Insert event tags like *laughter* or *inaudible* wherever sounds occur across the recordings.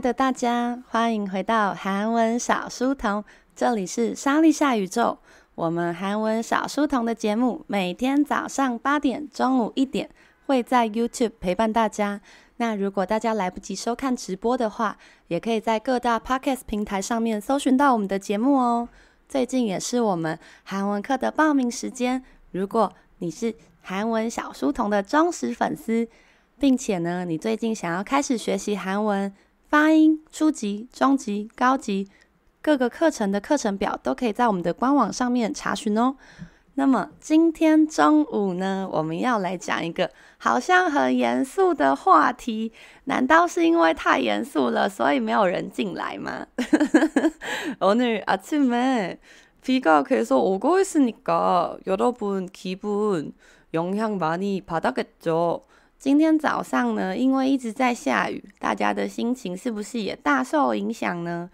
的大家，欢迎回到韩文小书童，这里是莎莉夏宇宙。我们韩文小书童的节目每天早上八点、中午一点会在 YouTube 陪伴大家。那如果大家来不及收看直播的话，也可以在各大 Podcast 平台上面搜寻到我们的节目哦。最近也是我们韩文课的报名时间，如果你是韩文小书童的忠实粉丝。并且呢，你最近想要开始学习韩文发音，初级、中级、高级各个课程的课程表都可以在我们的官网上面查询哦。那么今天中午呢，我们要来讲一个好像很严肃的话题，难道是因为太严肃了，所以没有人进来吗？*laughs* 오늘아침에비가계속오고있으니까여러분기분영향많이받았겠죠 今天早上呢，因为一直在下雨，大家的心情是不是也大受影响呢？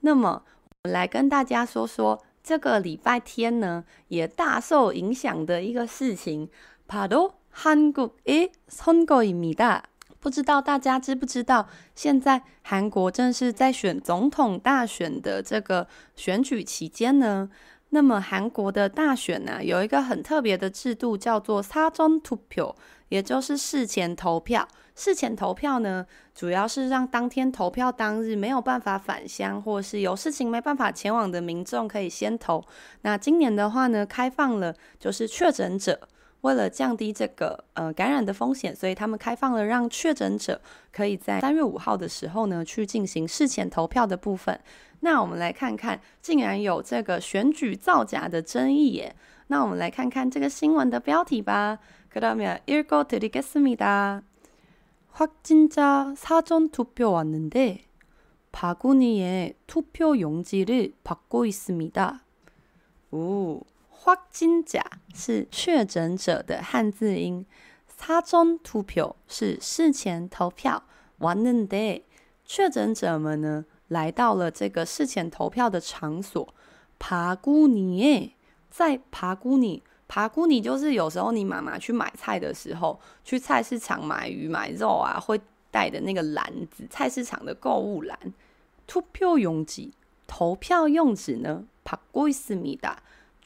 那么，我来跟大家说说这个礼拜天呢，也大受影响的一个事情。바로한국의선거입니다。不知道大家知不知道，现在韩国正是在选总统大选的这个选举期间呢。 那么韩国的大选呢，有一个很特别的制度，叫做사전투표。也就是事前投票，事前投票呢，主要是让当天投票当日没有办法返乡，或是有事情没办法前往的民众可以先投。那今年的话呢，开放了，就是确诊者 为了降低这个呃感染的风险，所以他们开放了让确诊者可以在三月五号的时候呢去进行事前投票的部分。那我们来看看，竟然有这个选举造假的争议耶。那我们来看看这个新闻的标题吧。그러면읽어드리겠습니다 확진자 사전 투표 왔는데 바구니에 투표 용지를 받고 있습니다。 哦， 확진자是确诊者的汉字音，사전투표是事前投票。왔는데确诊者们呢来到了这个事前投票的场所，바구니에在바구니。爬菇，你就是有时候你妈妈去买菜的时候，去菜市场买鱼买肉啊，会带的那个篮子，菜市场的购物篮。투표용지，投票用纸呢？받고있습니다，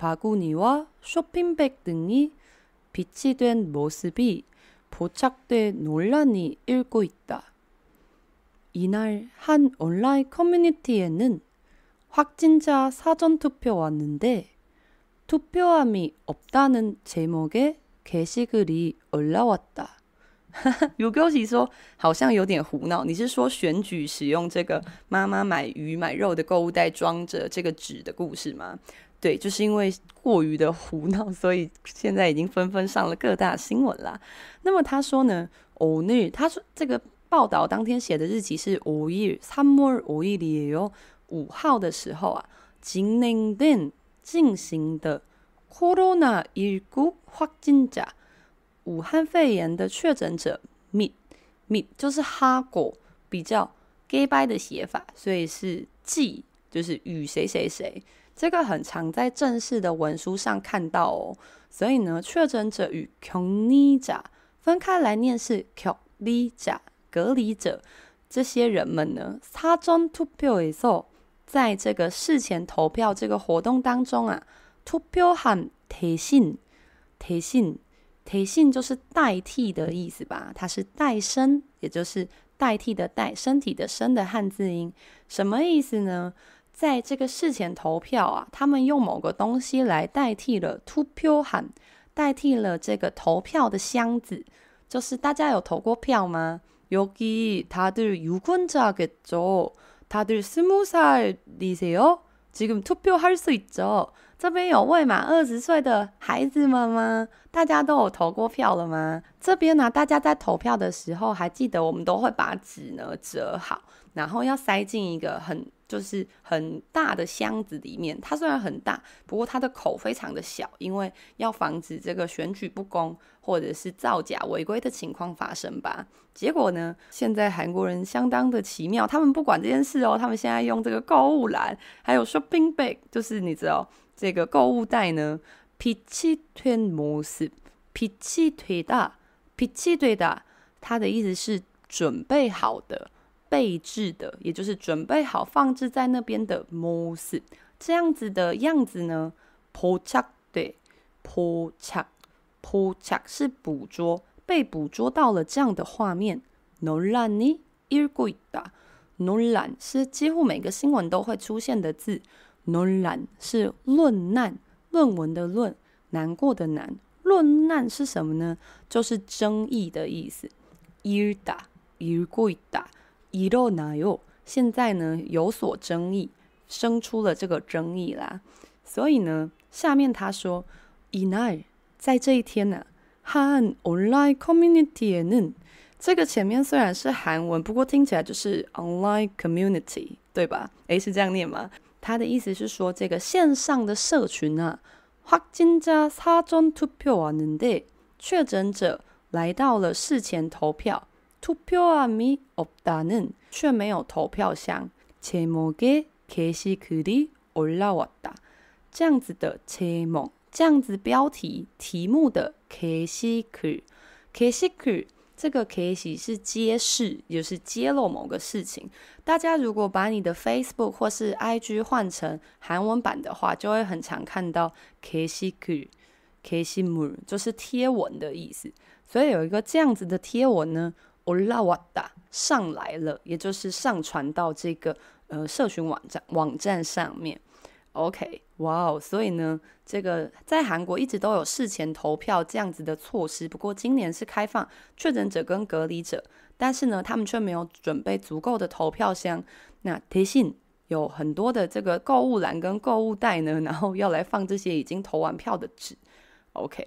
바구니와 쇼핑백 등이 비치된 모습이 포착된 논란이 일고 있다. 이날 한 온라인 커뮤니티에는 확진자 사전투표 왔는데 투표함이 없다는 제목의 게시글이 올라왔다. *laughs* 有标题说好像有点胡闹，你是说选举使用这个妈妈买鱼买肉的购物袋装着这个纸的故事吗？ 对，就是因为过于的胡闹，*laughs* 所以现在已经纷纷上了各大新闻啦。那么他说呢，오늘他说这个报道当天写的日期是五月三月五日哟，五号的时候啊，진행된进行的 “corona19 확진자”武汉肺炎的确诊者，“mit mit” 就是哈果比较 gay 掰的写法，所以是记就是与谁谁谁， 这个很常在正式的文书上看到哦。所以呢，确诊者与격리자分开来念是격리자隔离者。这些人们呢，사전투표에서在这个事前投票这个活动当中啊，투표함대신 대신 대신就是代替的意思吧？它是代身，也就是代替的代，身体的身的汉字音，什么意思呢？ 在这个事前投票啊，他们用某个东西来代替了투표함，代替了这个投票的箱子。就是大家有投过票吗？여기다들유권자겠죠 다들 스무 살이세요? 지금 투표할 수 있죠? 这边有未满二十岁的孩子们吗？大家都有投过票了吗？这边呢，大家在投票的时候，还记得我们都会把纸呢折好，然后要塞进一个很 就是很大的箱子里面，它虽然很大，不过它的口非常的小，因为要防止这个选举不公或者是造假违规的情况发生吧。结果呢，现在韩国人相当的奇妙，他们不管这件事哦，他们现在用这个购物篮，还有 shopping bag，就是你知道这个购物袋呢，脾气吞模式，脾气推大，脾气推大，它的意思是准备好的。备置的，也就是准备好放置在那边的모습这样子的样子呢，포착돼포착포착是捕捉，被捕捉到了这样的画面。논란이일고있다 논란是几乎每个新闻都会出现的字。논란是论难，论文的论，难过的难。论难是什么呢？就是争议的意思。일다일고있다 일어나요现在呢有所争议，生出了这个争议啦。所以呢，下面他说，이날在这一天呢，한온라인커뮤니티에는这个前面虽然是韩文，不过听起来就是 online community，对吧？诶，是这样念吗？他的意思是说，这个线上的社群啊，확진자사전투표왔는데确诊者来到了事前投票， 투표함이없다는却没有投票箱，제목에게시글이올라왔다这样子的제목，这样子标题题目的게시 글， 게시 글。这个可以写是揭示，也就是揭露某个事情。大家如果把你的 Facebook 或是 IG 换成韩文版的话，就会很常看到게시글、게시물，就是贴文的意思。所以有一个这样子的贴文呢， 올라왔다上来了，也就是上传到这个呃社群网站网站上面。OK，哇哦，所以呢，这个在韩国一直都有事前投票这样子的措施，不过今年是开放确诊者跟隔离者，但是呢，他们却没有准备足够的投票箱。那대신有很多的这个购物篮跟购物袋呢，然后要来放这些已经投完票的纸。OK，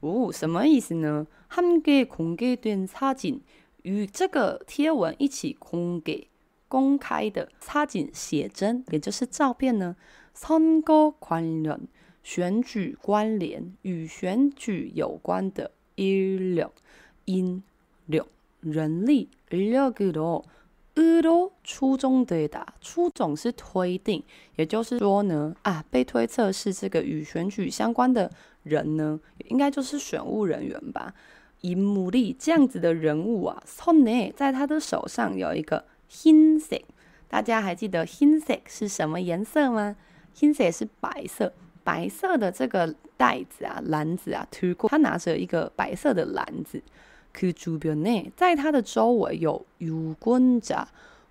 오, 什么意思呢? 함께 공개된 사진, 与这个贴文一起공개公开的插景写真，也就是照片呢。선거관련选举关联与选举有关的인력 인력人力인력으로으로추정되다 추정是推定，也就是说呢啊，被推测是这个与选举相关的 人呢，应该就是选务人员吧。인물이这样子的人物啊，손에在他的手上有一个。흰 색， 大家还记得흰色是什么颜色吗？흰色是白色，白色的这个袋子啊，篮子啊，推过，他拿着一个白色的篮子。그주변에在他的周围有유권자，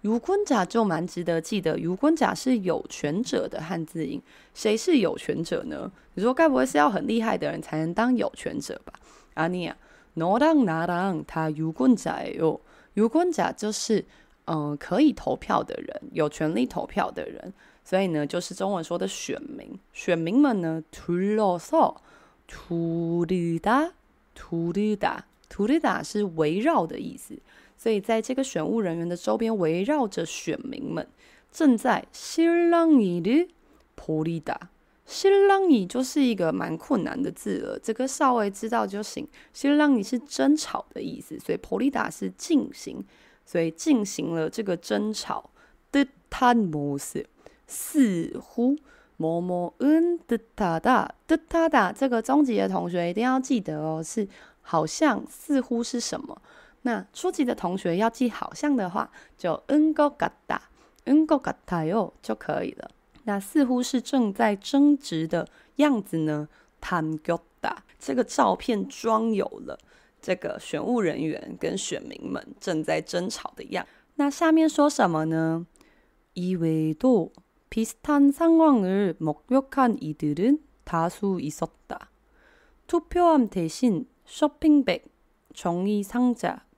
유권자就蛮值得记得，유권자是有权者的汉字音。谁是有权者呢？你说该不会是要很厉害的人才能当有权者吧？아니야너랑나랑다유권자예요유권자就是。嗯，可以投票的人，有权利投票的人，所以呢，就是中文说的选民。选民们呢，둘러서두르다두르다두르다是围绕的意思。 所以在这个选务人员的周边围绕着选民们，正在新浪伊的普利达。新浪伊就是一个蛮困难的字了，这个稍微知道就行。新浪伊是争吵的意思，所以普利达是进行，所以进行了这个争吵的探模式，似乎。么么嗯的哒哒的哒哒，这个中级的同学一定要记得哦，是好像似乎是什么，那初级的同学要记好像的话，就嗯个嘎哒嗯个嘎哒哟就可以了。那似乎是正在争执的样子呢？ 담겼다。这个照片装有了这个选务人员跟选民们正在争吵的样。那下面说什么呢？이외에도비슷한상황을목격한이들은다수있었다 투표함대신 쇼핑백, 종이 상자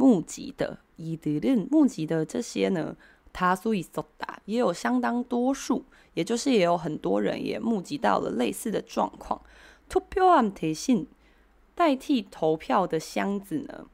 目击的이들은目击的这些呢，다수있었다也有相当多数，也就是也有很多人也目击到了类似的状况。투표함대신代替投票的箱子呢，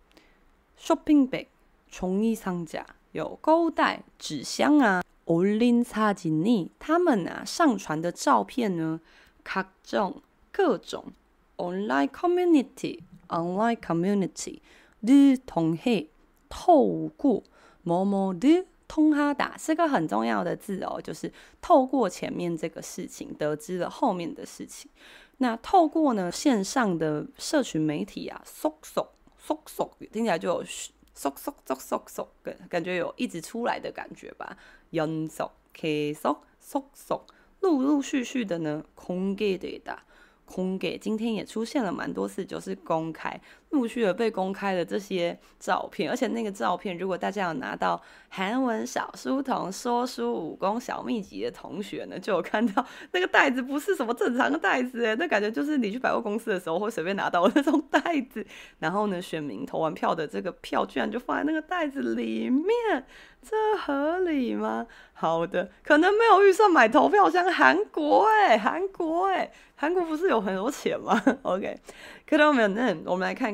쇼핑백 종이상자有购物袋、纸箱啊。올린사진이他们啊上传的照片呢，각종各种 online community online community 를 통해透过某某的通哈达是个很重要的字哦，就是透过前面这个事情得知了后面的事情。那透过呢线上的社群媒体啊，搜索搜索听起来就有搜搜搜搜搜，感感觉有一直出来的感觉吧。연속계속속속陆陆续续的呢，공개되다。空给今天也出现了蛮多次，就是公开， 陆续的被公开的这些照片，而且那个照片，如果大家有拿到韩文小书童说书武功小秘籍的同学呢，就有看到那个袋子不是什么正常的袋子，诶，那感觉就是你去百货公司的时候会随便拿到的那种袋子。然后呢，选民投完票的这个票居然就放在那个袋子里面。这合理吗？好的，可能没有预算买投票箱。韩国哎，韩国哎，韩国不是有很多钱吗？*laughs* OK，看到没有？那我们来看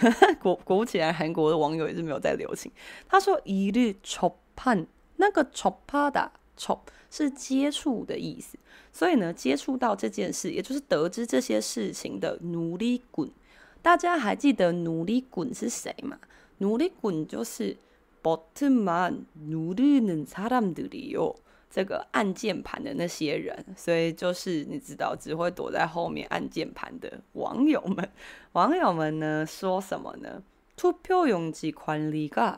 *laughs* 果果不其然，韩国的网友也是没有在留情。他说：“一日 접한 那个 접하다 접是接触的意思，所以呢，接触到这件事，也就是得知这些事情的努力滚。大家还记得努力滚是谁吗？努力滚就是버튼만누르는사람들이요。” 这个按键盘的那些人，所以就是你知道，只会躲在后面按键盘的网友们。网友们呢说什么呢？투표용지관리가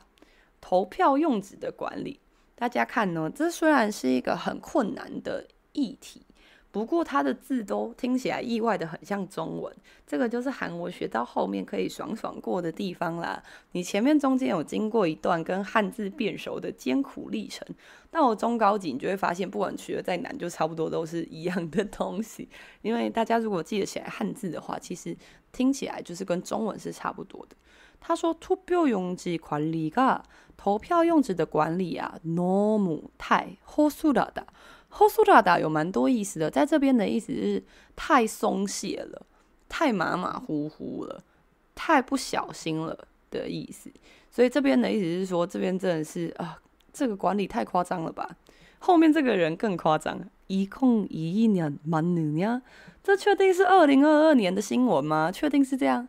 投票用纸的管理。大家看呢，这虽然是一个很困难的议题。 不过它的字都听起来意外的很像中文，这个就是韩文学到后面可以爽爽过的地方啦。你前面中间有经过一段跟汉字变熟的艰苦历程，到了中高级你就会发现，不管学的再难，就差不多都是一样的东西。因为大家如果记得起来汉字的话，其实听起来就是跟中文是差不多的。他说투표용지관리가投票用纸的管理啊，너무太허술하다。 허술하다有蛮多意思的，在这边的意思是太松懈了，太马马虎虎了，太不小心了的意思。所以这边的意思是说，这边真的是啊，这个管理太夸张了吧？后面这个人更夸张，一控一亿年蛮能呀？ 这确定是二零二二年的新闻吗？确定是这样？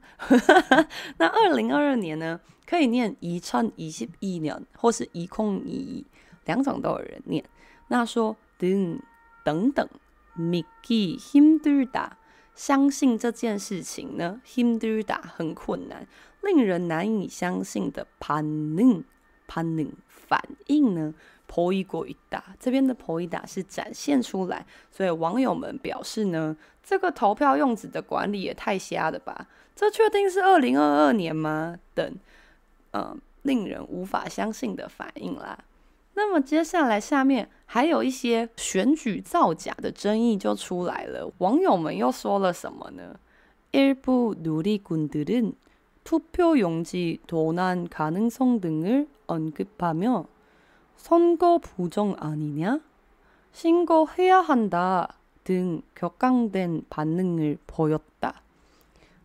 *laughs* 那二零二二年呢？可以念一串一十一年，或是一空一一，两种都有人念。那说等等等，Miki Hinduda，相信这件事情呢，Hinduda 很困难，令人难以相信的 Panin Panin 反应呢보이고있다，这边的보이다是展现出来，所以网友们表示呢，这个投票用纸的管理也太瞎了吧？这确定是二零二二年吗？等，嗯、呃，令人无法相信的反应啦。那么接下来下面还有一些选举造假的争议就出来了，网友们又说了什么呢？일부누리꾼들은 투표용지 도난 가능성 등을 언급하며 선거 부정 아니냐? 신고해야 한다 등 격앙된 반응을 보였다.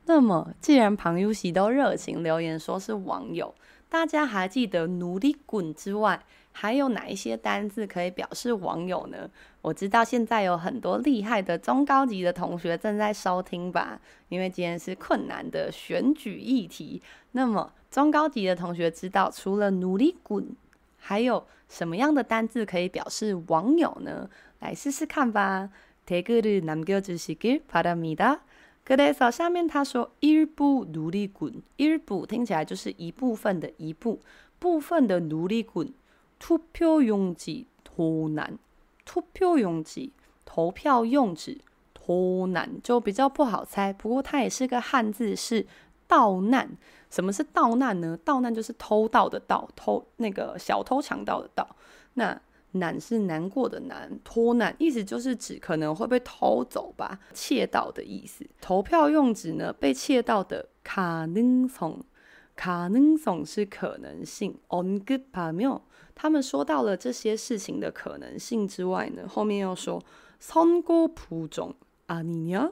那么，既然庞유시都热情留言说是网友，大家还记得努力滚之外，还有哪一些单字可以表示网友呢？我知道现在有很多厉害的中高级的同学正在收听吧，因为今天是困难的选举议题。那么中高级的同学知道除了努力滚， 还有什么样的单字可以表示网友呢？来试试看吧。댓글을남겨주시길바랍니다。可得扫下面他说일부누리꾼，일부听起来就是一部分的一部部分的누리꾼。 투표용지도난， 투표용지投票用纸，도난就比较不好猜，不过它也是个汉字，是盗难。 什么是盗难呢？盗难就是偷盗的盗，偷那个小偷强盗的盗。那难是难过的难，托难意思就是指可能会被偷走吧，窃盗的意思。投票用纸呢，被窃盗的가능성，가능성是可能性。언급하며他们说到了这些事情的可能性之外呢，后面又说선거부정아니냐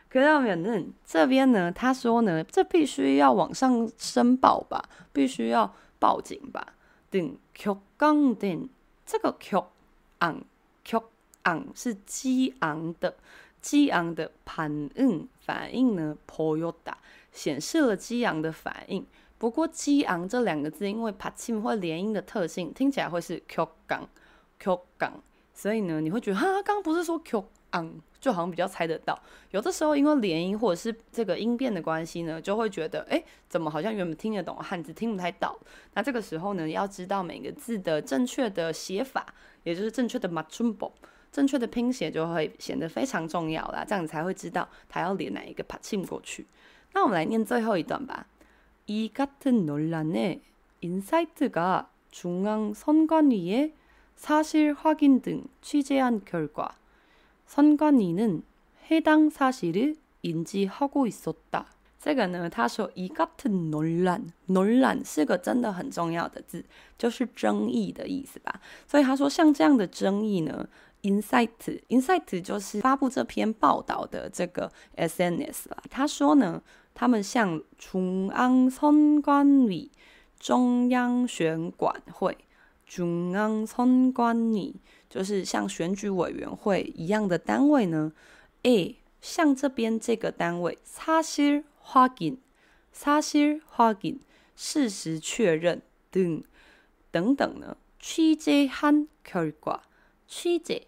그러면은 这边呢，他说呢，这必须要往上申报吧，必须要报警吧。등 격앙된这个 격앙 격앙是激昂的，激昂的反应反应呢보였다，显示了激昂的反应。不过激昂这两个字，因为받침会连音的特性，听起来会是 격앙 격앙。所以呢，你会觉得哈，刚刚不是说 q ang，就好像比较猜得到。有的时候因为连音或者是这个音变的关系呢，就会觉得哎，怎么好像原本听得懂汉字听不太到。那这个时候呢，要知道每个字的正确的写法，也就是正确的맞춤법，正确的拼写就会显得非常重要啦。这样你才会知道它要连哪一个받침过去。那我们来念最后一段吧。이같은논란에인사이트가중앙선관위에 사실 확인 등 취재한 결과 선관위는 해당 사실을 인지하고 있었다. 这个呢，他说이 같은 논란，논란 是个真的很重要的字，就是争议的意思吧。所以他说像这样的争议呢，insight，insight 就是发布这篇报道的这个 SNS啦。他说呢，他们向中央选管会。 中央선관위就是像选举委员会一样的单位呢。A 像这边这个单位，사실확인사실확인事实确认等等等呢。취재한결과 취재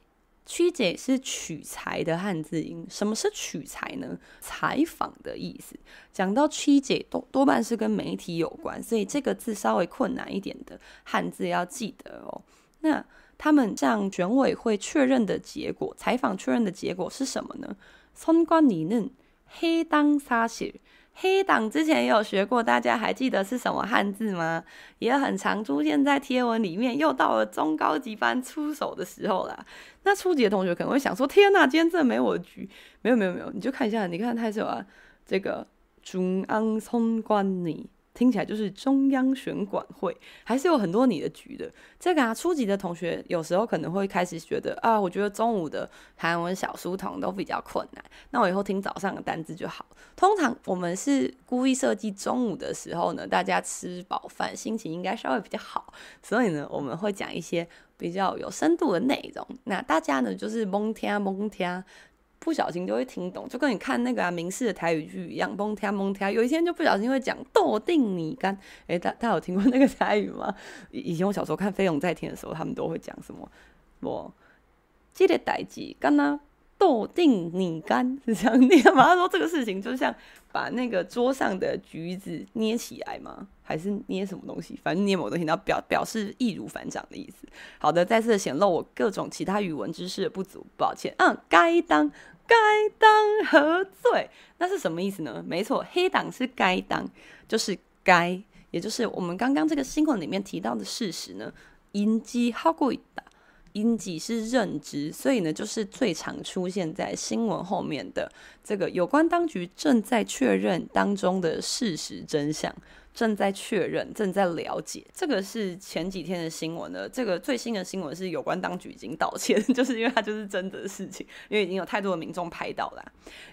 취재是取材的汉字音，什么是取材呢？采访的意思。讲到취재多多半是跟媒体有关，所以这个字稍微困难一点的汉字要记得哦。那他们向选委会确认的结果，采访确认的结果是什么呢？선관위는해당사실 黑党之前也有学过，大家还记得是什么汉字吗？也很常出现在贴文里面，又到了中高级班出手的时候了。那初级的同学可能会想说：“天呐、今天真的没我的局。”没有没有没有，你就看一下，你看他是有啊，这个中央村关你。听起来就是中央选管会，还是有很多你的局的。这个啊，初级的同学有时候可能会开始觉得啊，我觉得中午的韩文小书童都比较困难，那我以后听早上的单字就好。通常我们是故意设计中午的时候呢，大家吃饱饭，心情应该稍微比较好，所以呢，我们会讲一些比较有深度的内容。那大家呢，就是蒙听蒙听。不小心就会听懂，就跟你看那个啊明世的台语剧一样，蒙听蒙听。有一天就不小心会讲豆定你干，诶，大大家有听过那个台语吗？以 *laughs* 以前我小时候看《飞龙在天》的时候，他们都会讲什么？我记得代志，干呐？豆定你干*laughs* 是这样念吗？他说这个事情就像把那个桌上的橘子捏起来吗？还是捏什么东西？反正捏某东西，然后表表示易如反掌的意思。好的，再次显露我各种其他语文知识的不足，抱歉。嗯，该当。该当何罪？那是什么意思呢？没错，黑党是该当，就是该，也就是我们刚刚这个新闻里面提到的事实呢。인지하고 있다， 인지是认知，所以呢，就是最常出现在新闻后面的这个有关当局正在确认当中的事实真相。正在确认，正在了解，这个是前几天的新闻了。这个最新的新闻是有关当局已经道歉，*laughs* 就是因为它就是真的事情，因为已经有太多的民众拍到了。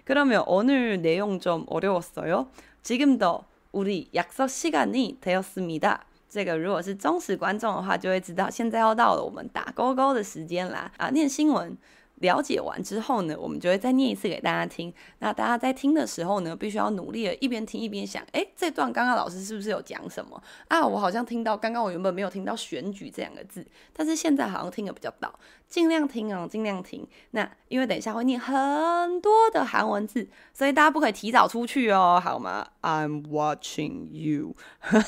그러면오늘내용좀어려웠어요지금도우리약속시간이되었습니다。 这个如果是忠实观众的话，就会知道现在要到了我们打勾勾的时间啦。啊，念新闻。了解完之后呢，我们就会再念一次给大家听。那大家在听的时候呢，必须要努力的一边听一边想，诶，这段刚刚老师是不是有讲什么啊？我好像听到，刚刚我原本没有听到“选举”这两个字，但是现在好像听得比较到。尽量听哦，尽量听。那因为等一下会念很多的韩文字，所以大家不可以提早出去哦，好吗？I'm watching you，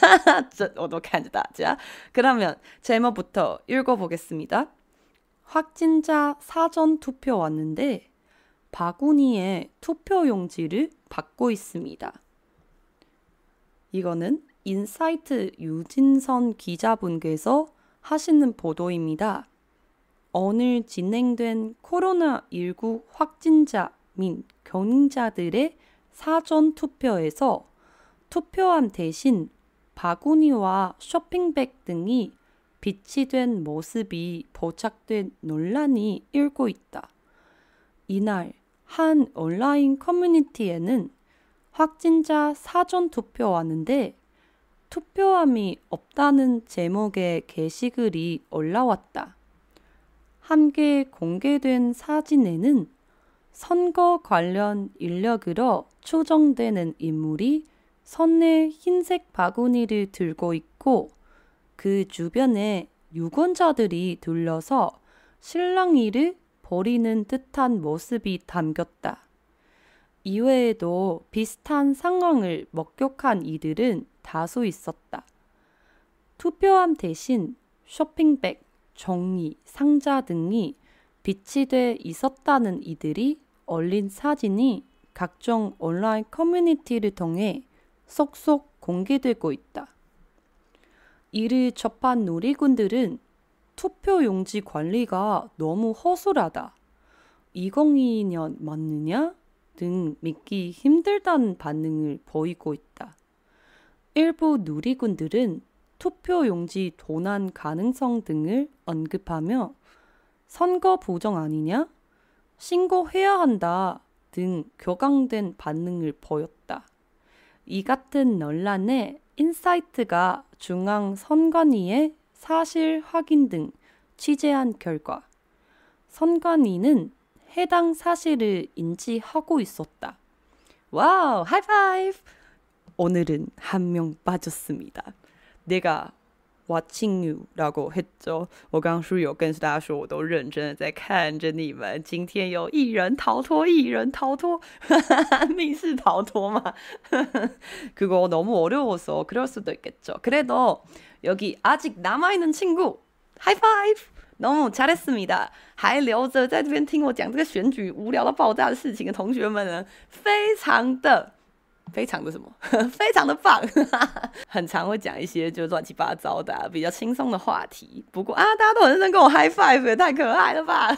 *laughs* 这我都看着大家。그러면제목부터읽어보겠습니다 확진자 사전 투표 왔는데 바구니에 투표 용지를 받고 있습니다. 이거는 인사이트 유진선 기자분께서 하시는 보도입니다. 오늘 진행된 코로나19 확진자 및 경자들의 사전 투표에서 투표함 대신 바구니와 쇼핑백 등이 비치된 모습이 포착된 논란이 일고 있다. 이날 한 온라인 커뮤니티에는 확진자 사전 투표 왔는데 투표함이 없다는 제목의 게시글이 올라왔다. 함께 공개된 사진에는 선거 관련 인력으로 추정되는 인물이 손에 흰색 바구니를 들고 있고 그 주변에 유권자들이 둘러서 실랑이를 벌이는 듯한 모습이 담겼다. 이외에도 비슷한 상황을 목격한 이들은 다수 있었다. 투표함 대신 쇼핑백, 종이, 상자 등이 비치돼 있었다는 이들이 올린 사진이 각종 온라인 커뮤니티를 통해 속속 공개되고 있다. 이를 접한 누리꾼들은 투표용지 관리가 너무 허술하다. 2022년 맞느냐? 등 믿기 힘들다는 반응을 보이고 있다. 일부 누리꾼들은 투표용지 도난 가능성 등을 언급하며 선거 부정 아니냐? 신고해야 한다 등 격앙된 반응을 보였다. 이 같은 논란에 인사이트가 중앙 선관위의 사실 확인 등 취재한 결과 선관위는 해당 사실을 인지하고 있었다. 와우, 하이파이브! 오늘은 한 명 빠졌습니다. 내가 Watching you，然后很久，我刚刚是不是有跟大家说，我都认真的在看着你们。今天有一人逃脱，一人逃脱，*laughs* 密室逃脱嘛？*laughs* 그거너무어려워서그럴수도있겠죠그래도여기아직남아있는친구 High five！너무잘했습니다还留着在这边听我讲这个选举无聊到爆炸的事情的同学们呢，非常的 非常的什么？*laughs* 非常的棒，*laughs* 很常会讲一些就乱七八糟的、比较轻松的话题。不过啊，大家都很认真跟我 high five，也太可爱了吧，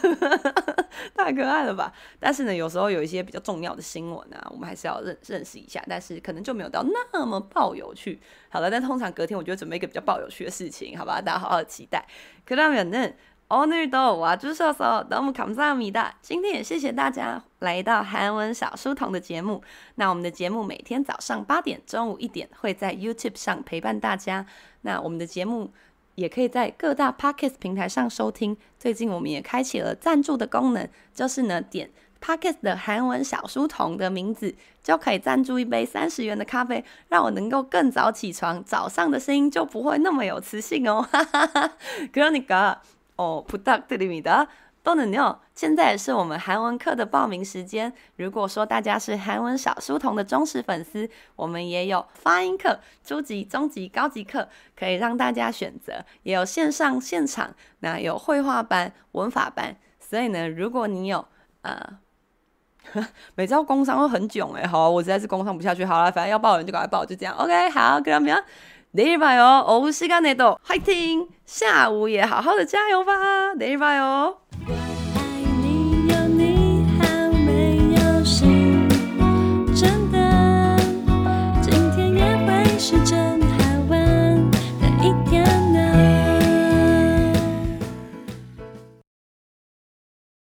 *laughs* 太可爱了吧。但是呢，有时候有一些比较重要的新闻啊，我们还是要认认识一下。但是可能就没有到那么爆有趣。好了，但通常隔天我就会准备一个比较爆有趣的事情，好吧？大家好好期待。可让人呢？오늘도와주셔서너무감사합니다。今天也谢谢大家来到韩文小书童的节目。那我们的节目每天早上八点、中午一点会在 YouTube 上陪伴大家。那我们的节目也可以在各大 Podcast 平台上收听。最近我们也开启了赞助的功能，就是呢点 Podcast 的韩文小书童的名字，就可以赞助一杯三十元的咖啡，让我能够更早起床，早上的声音就不会那么有磁性哦。哈*laughs* 哈哈，그러니까 哦，부탁드립니다。또는요，现在也是我们韩文课的报名时间。如果说大家是韩文小书童的忠实粉丝，我们也有发音课、初级、中级、高级课，可以让大家选择。也有线上、现场，那有绘画班、文法班。所以呢，如果你有呃，*laughs* 每次要工商都很囧哎，好，我实在是工商不下去。好了，反正要报人就赶快报，就这样。OK，好，各位朋友。 내일봐요오후시간에도화이팅下午也好好的加油吧。내일봐요